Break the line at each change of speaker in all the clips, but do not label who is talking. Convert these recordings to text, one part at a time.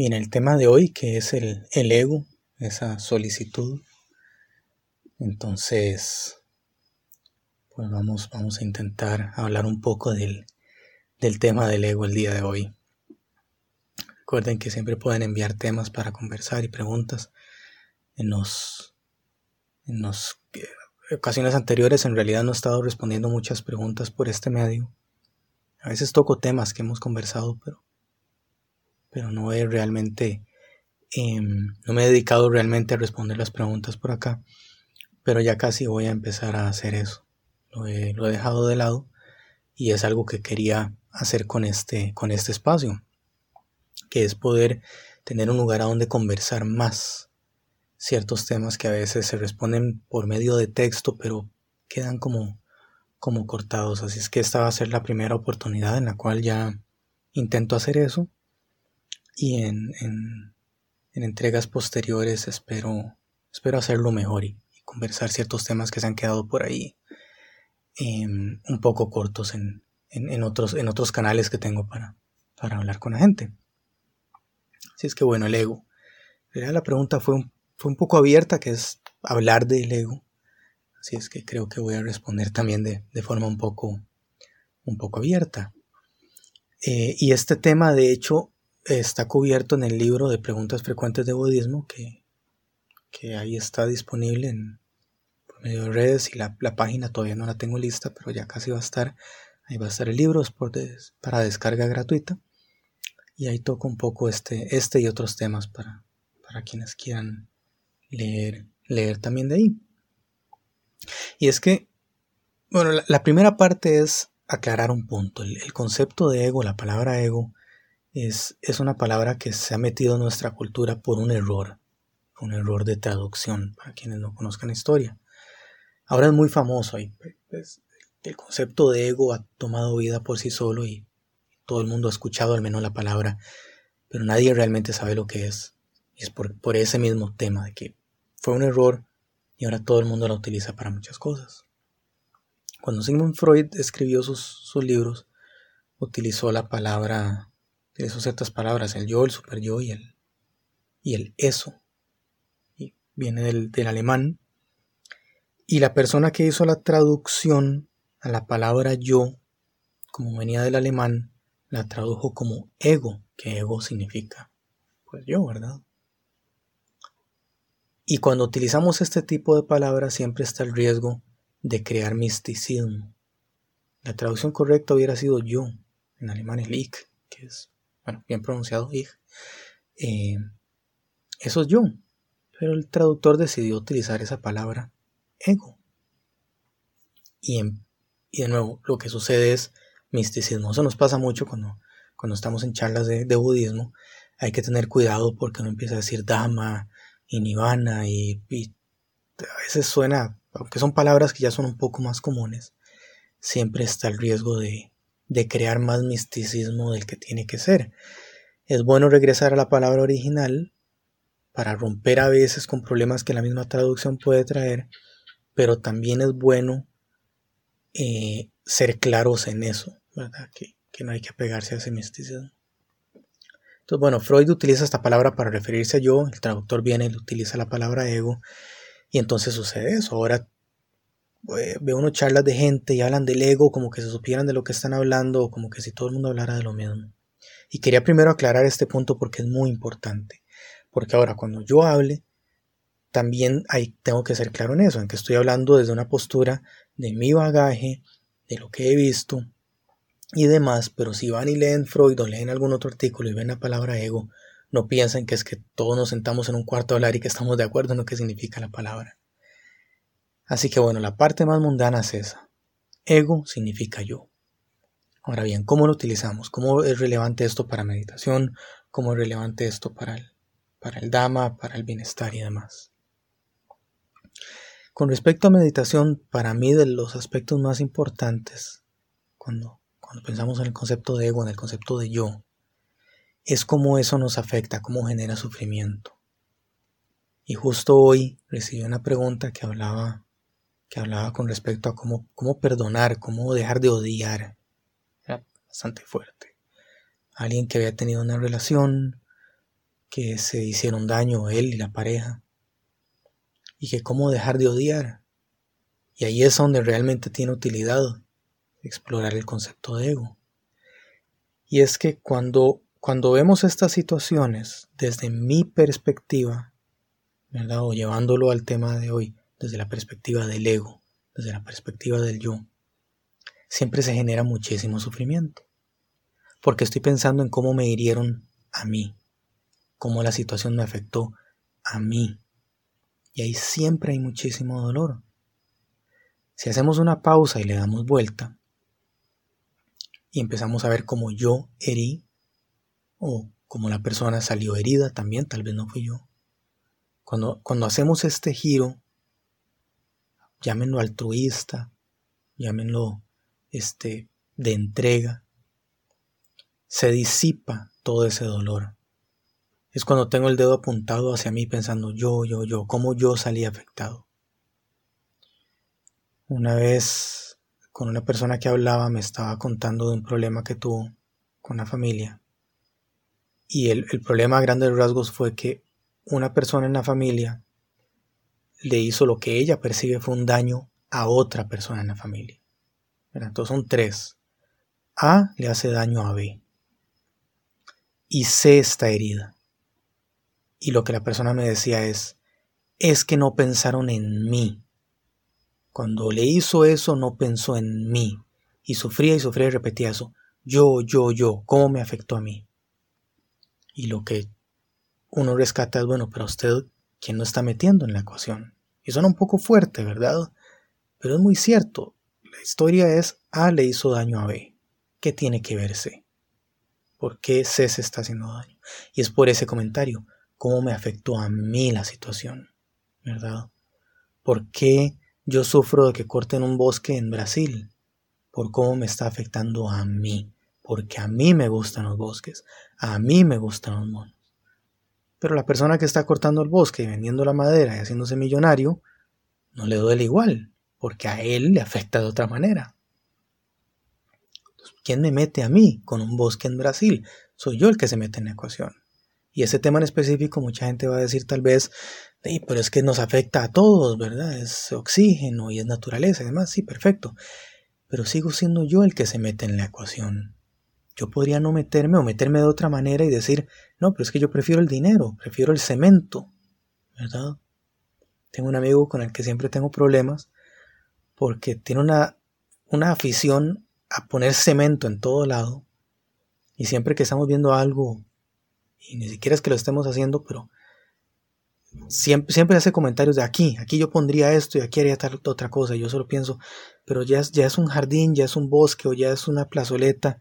Bien, el tema de hoy, que es el, el ego, esa solicitud. Entonces, pues vamos, vamos a intentar hablar un poco del, del tema del ego el día de hoy. Recuerden que siempre pueden enviar temas para conversar y preguntas. En los, en las eh, ocasiones anteriores en realidad no he estado respondiendo muchas preguntas por este medio. A veces toco temas que hemos conversado, pero pero no he realmente, em, no me he dedicado realmente a responder las preguntas por acá, pero ya casi voy a empezar a hacer eso. Lo he, lo he dejado de lado y es algo que quería hacer con este, con este espacio, que es poder tener un lugar a donde conversar más ciertos temas que a veces se responden por medio de texto, pero quedan como, como cortados. Así es que esta va a ser la primera oportunidad en la cual ya intento hacer eso y en, en, entregas posteriores espero, espero hacerlo mejor y, conversar ciertos temas que se han quedado por ahí em, un poco cortos en, en, otros, en otros canales que tengo para, para hablar con la gente. Así es que bueno, el ego. La pregunta fue un, fue un poco abierta, que es hablar del ego. Así es que creo que voy a responder también de, de forma un poco, un poco abierta. Eh, y este tema, de hecho, está cubierto en el libro de preguntas frecuentes de budismo que, que ahí está disponible en, por medio de redes y la, página todavía no la tengo lista, pero ya casi va a estar. Ahí va a estar el libro por para descarga gratuita. Y ahí toco un poco este, este y otros temas para, para quienes quieran leer, leer también de ahí. Y es que, bueno, la, primera parte es aclarar un punto. el, concepto de ego, la palabra ego, es, una palabra que se ha metido en nuestra cultura por un error, un error de traducción, para quienes no conozcan la historia. Ahora es muy famoso y pues, el concepto de ego ha tomado vida por sí solo y todo el mundo ha escuchado al menos la palabra, pero nadie realmente sabe lo que es. Y es por, ese mismo tema de que fue un error y ahora todo el mundo la utiliza para muchas cosas. Cuando Sigmund Freud escribió sus libros, utilizó la palabra son ciertas palabras, el yo, el super yo y el, y el eso. Y viene del, del alemán. Y la persona que hizo la traducción a la palabra yo, como venía del alemán, la tradujo como ego, que ego significa, pues yo, ¿verdad? Y cuando utilizamos este tipo de palabras siempre está el riesgo de crear misticismo. La traducción correcta hubiera sido yo, en alemán el ich, que es bueno, bien pronunciado, ich, eh, eso es yo. Pero el traductor decidió utilizar esa palabra ego. Y, de nuevo, lo que sucede es misticismo. Eso nos pasa mucho cuando, cuando estamos en charlas de, budismo. Hay que tener cuidado porque uno empieza a decir Dhamma y Nirvana y, y a veces suena, aunque son palabras que ya son un poco más comunes, siempre está el riesgo de, de crear más misticismo del que tiene que ser. Es bueno regresar a la palabra original para romper a veces con problemas que la misma traducción puede traer, pero también es bueno eh, ser claros en eso, ¿verdad? Que, que no hay que apegarse a ese misticismo. Entonces, bueno, Freud utiliza esta palabra para referirse a yo, el traductor viene y utiliza la palabra ego, y entonces sucede eso. Ahora eh, veo unos charlas de gente y hablan del ego como que se supieran de lo que están hablando o como que si todo el mundo hablara de lo mismo. Y quería primero aclarar este punto porque es muy importante. Porque ahora cuando yo hable, también hay, tengo que ser claro en eso, en que estoy hablando desde una postura de mi bagaje, de lo que he visto y demás, pero si van y leen Freud o leen algún otro artículo y ven la palabra ego, no piensen que es que todos nos sentamos en un cuarto a hablar y que estamos de acuerdo en lo que significa la palabra. Así que bueno, la parte más mundana es esa. Ego significa yo. Ahora bien, ¿cómo lo utilizamos? ¿Cómo es relevante esto para meditación? ¿Cómo es relevante esto para el, para el Dhamma, para el bienestar y demás? Con respecto a meditación, para mí de los aspectos más importantes, cuando, cuando pensamos en el concepto de ego, en el concepto de yo, es cómo eso nos afecta, cómo genera sufrimiento. Y justo hoy recibí una pregunta que hablaba que hablaba con respecto a cómo, cómo perdonar, cómo dejar de odiar. Era bastante fuerte. Alguien que había tenido una relación que se hicieron daño él y la pareja. Y que cómo dejar de odiar. Y ahí es donde realmente tiene utilidad explorar el concepto de ego. Y es que cuando, cuando vemos estas situaciones desde mi perspectiva, ¿verdad? O llevándolo al tema de hoy, desde la perspectiva del ego, desde la perspectiva del yo, siempre se genera muchísimo sufrimiento. Porque estoy pensando en cómo me hirieron a mí, cómo la situación me afectó a mí. Y ahí siempre hay muchísimo dolor. Si hacemos una pausa y le damos vuelta y empezamos a ver cómo yo herí o cómo la persona salió herida también, tal vez no fui yo. Cuando, cuando hacemos este giro, llámenlo altruista, llámenlo este, de entrega, se disipa todo ese dolor. Es cuando tengo el dedo apuntado hacia mí pensando yo, yo, yo, cómo yo salí afectado. Una vez con una persona que hablaba me estaba contando de un problema que tuvo con la familia. Y el, problema a grandes rasgos fue que una persona en la familia le hizo lo que ella percibe fue un daño a otra persona en la familia. Entonces son tres. A le hace daño a B. Y C está herida. Y lo que la persona me decía es, es que no pensaron en mí. Cuando le hizo eso no pensó en mí. Y sufría y sufría y repetía eso. Yo, yo, yo, ¿cómo me afectó a mí? Y lo que uno rescata es, bueno, pero usted, ¿quién no está metiendo en la ecuación? Y suena un poco fuerte, ¿verdad? Pero es muy cierto. La historia es A le hizo daño a B. ¿Qué tiene que ver C? ¿Por qué C se está haciendo daño? Y es por ese comentario, cómo me afectó a mí la situación, ¿verdad? ¿Por qué yo sufro de que corten un bosque en Brasil? Por cómo me está afectando a mí, porque a mí me gustan los bosques, a mí me gustan los monos. Pero la persona que está cortando el bosque y vendiendo la madera y haciéndose millonario, no le duele igual, porque a él le afecta de otra manera. ¿Quién me mete a mí con un bosque en Brasil? Soy yo el que se mete en la ecuación. Y ese tema en específico, mucha gente va a decir tal vez, pero es que nos afecta a todos, ¿verdad? Es oxígeno y es naturaleza y demás, sí, perfecto. Pero sigo siendo yo el que se mete en la ecuación. Yo podría no meterme o meterme de otra manera y decir, no, pero es que yo prefiero el dinero, prefiero el cemento, ¿verdad? Tengo un amigo con el que siempre tengo problemas porque tiene una, una afición a poner cemento en todo lado y siempre que estamos viendo algo y ni siquiera es que lo estemos haciendo pero siempre, siempre hace comentarios de aquí, aquí yo pondría esto y aquí haría tal otra cosa y yo solo pienso pero ya es, ya es un jardín, ya es un bosque o ya es una plazoleta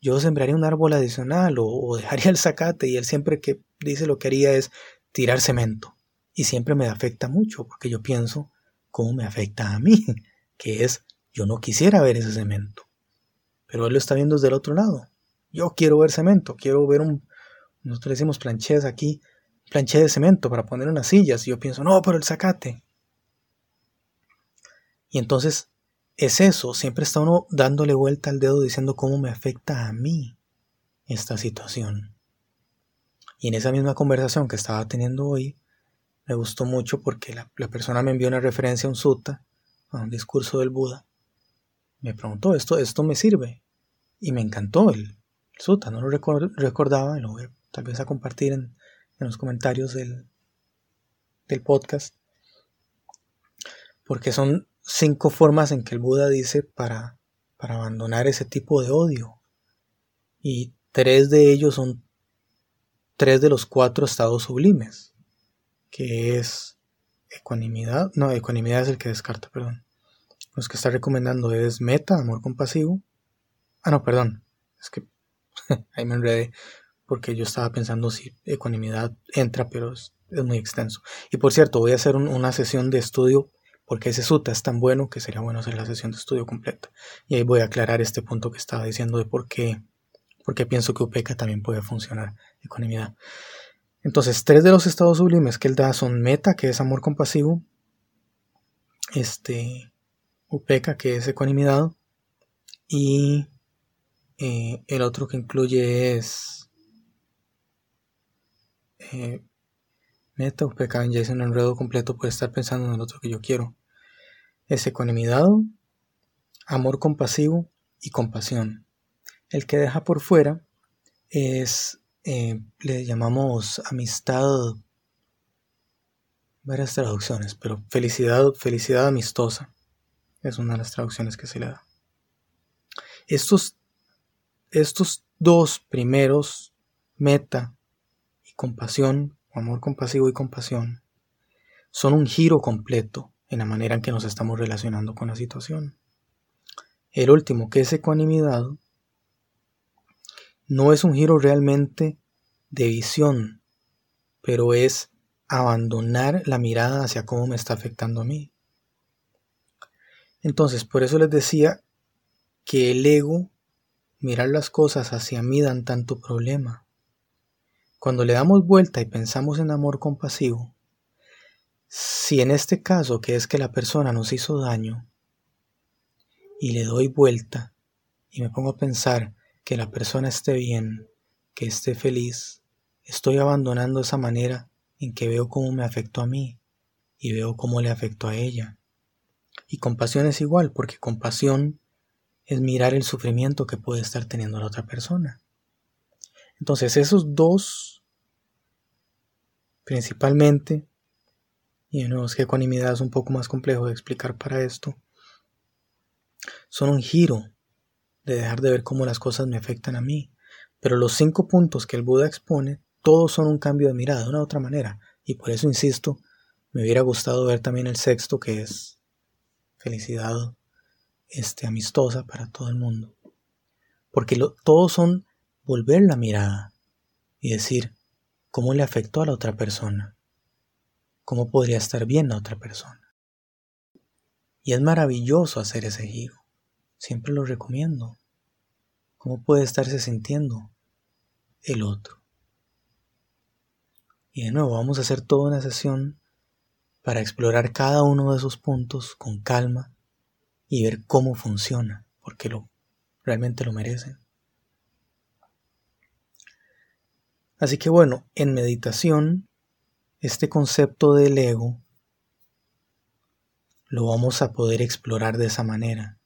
yo sembraría un árbol adicional o, o dejaría el zacate y él siempre que dice lo que haría es tirar cemento y siempre me afecta mucho porque yo pienso cómo me afecta a mí, que es yo no quisiera ver ese cemento, pero él lo está viendo desde el otro lado. Yo quiero ver cemento, quiero ver un, nosotros le decimos planchés aquí, planché de cemento para poner unas sillas, y yo pienso, no, pero el zacate. Y entonces es eso, siempre está uno dándole vuelta al dedo diciendo cómo me afecta a mí esta situación. Y en esa misma conversación que estaba teniendo hoy, me gustó mucho porque la, persona me envió una referencia a un sutta, a un discurso del Buda. Me preguntó, ¿esto, esto me sirve? Y me encantó el, sutta, no lo recordaba, y lo voy tal vez a compartir en, los comentarios del, del podcast. Porque son cinco formas en que el Buda dice para, para abandonar ese tipo de odio. Y tres de ellos son tres de los cuatro estados sublimes que es ecuanimidad. No, ecuanimidad es el que descarta, perdón. Los que está recomendando es meta, amor compasivo. Ah, no, perdón. Es que ahí me enredé porque yo estaba pensando si ecuanimidad entra, pero es, muy extenso. Y por cierto, voy a hacer una sesión de estudio porque ese suta es tan bueno que sería bueno hacer la sesión de estudio completa. Y ahí voy a aclarar este punto que estaba diciendo de por qué, por pienso que UPECA también puede funcionar, ecuanimidad. Entonces, tres de los estados sublimes que él da son meta, que es amor compasivo, este, upeca, que es ecuanimidad, y eh, el otro que incluye es eh, meta o pecado ya es un enredo completo por estar pensando en el otro que yo quiero. Es ecuanimidad, amor compasivo y compasión. El que deja por fuera es, eh, le llamamos amistad, varias traducciones, pero felicidad, felicidad amistosa es una de las traducciones que se le da. Estos, estos dos primeros, meta y compasión, amor compasivo y compasión, son un giro completo en la manera en que nos estamos relacionando con la situación. El último, que es ecuanimidad, no es un giro realmente de visión, pero es abandonar la mirada hacia cómo me está afectando a mí. Entonces, por eso les decía que el ego, mirar las cosas hacia mí dan tanto problema. Cuando le damos vuelta y pensamos en amor compasivo, si en este caso, que es que la persona nos hizo daño, y le doy vuelta y me pongo a pensar que la persona esté bien, que esté feliz, estoy abandonando esa manera en que veo cómo me afectó a mí y veo cómo le afectó a ella. Y compasión es igual, porque compasión es mirar el sufrimiento que puede estar teniendo la otra persona. Entonces esos dos, principalmente, y de nuevo es que ecuanimidad es un poco más complejo de explicar para esto, son un giro de dejar de ver cómo las cosas me afectan a mí. Pero los cinco puntos que el Buda expone, todos son un cambio de mirada de una u otra manera. Y por eso insisto, me hubiera gustado ver también el sexto, que es felicidad este, amistosa para todo el mundo. Porque todos son volver la mirada y decir cómo le afectó a la otra persona, cómo podría estar bien la otra persona. Y es maravilloso hacer ese giro. Siempre lo recomiendo. ¿Cómo puede estarse sintiendo el otro? Y de nuevo, vamos a hacer toda una sesión para explorar cada uno de esos puntos con calma y ver cómo funciona, porque lo, realmente lo merecen. Así que bueno, en meditación, este concepto del ego lo vamos a poder explorar de esa manera.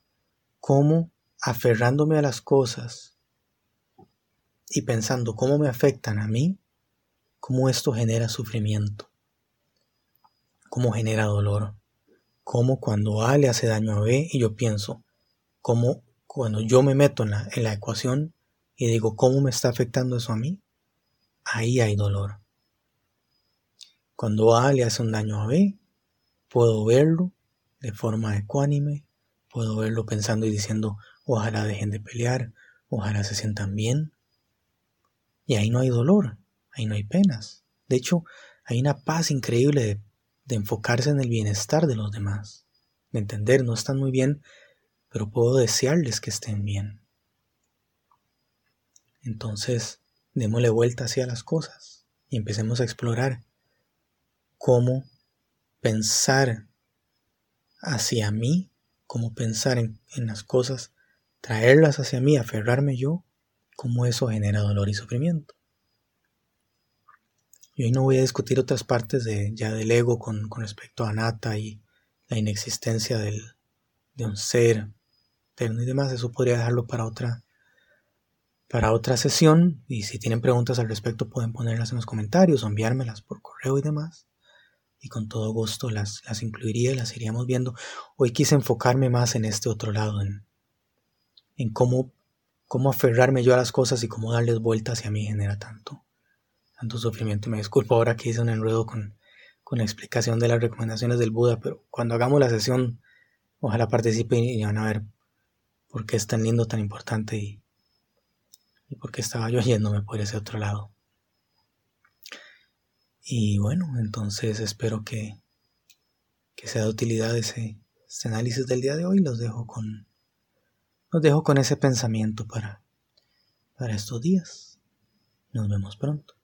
Cómo aferrándome a las cosas y pensando cómo me afectan a mí, cómo esto genera sufrimiento, cómo genera dolor, cómo cuando A le hace daño a B y yo pienso, cómo cuando yo me meto en la, en la ecuación y digo cómo me está afectando eso a mí, ahí hay dolor. Cuando A le hace un daño a B, puedo verlo de forma ecuánime, puedo verlo pensando y diciendo, ojalá dejen de pelear, ojalá se sientan bien. Y ahí no hay dolor, ahí no hay penas. De hecho, hay una paz increíble de, de enfocarse en el bienestar de los demás, de entender, no están muy bien, pero puedo desearles que estén bien. Entonces, démosle vuelta hacia las cosas y empecemos a explorar cómo pensar hacia mí, como pensar en, las cosas, traerlas hacia mí, aferrarme yo, cómo eso genera dolor y sufrimiento. Y hoy no voy a discutir otras partes de, ya del ego con, respecto a Nata y la inexistencia del, de un ser eterno y demás. Eso podría dejarlo para otra, para otra sesión. Y si tienen preguntas al respecto pueden ponerlas en los comentarios o enviármelas por correo y demás y con todo gusto las, las incluiría, las iríamos viendo. Hoy quise enfocarme más en este otro lado, en, en cómo, cómo aferrarme yo a las cosas y cómo darles vueltas y a mí genera tanto, tanto sufrimiento. Me disculpo ahora que hice un enredo con, con la explicación de las recomendaciones del Buda, pero cuando hagamos la sesión, ojalá participen y van a ver por qué es tan lindo, tan importante y, y por qué estaba yo yéndome por ese otro lado. Y bueno, entonces espero que, que sea de utilidad ese, ese, análisis del día de hoy. Los dejo con, los dejo con ese pensamiento para, para estos días. Nos vemos pronto.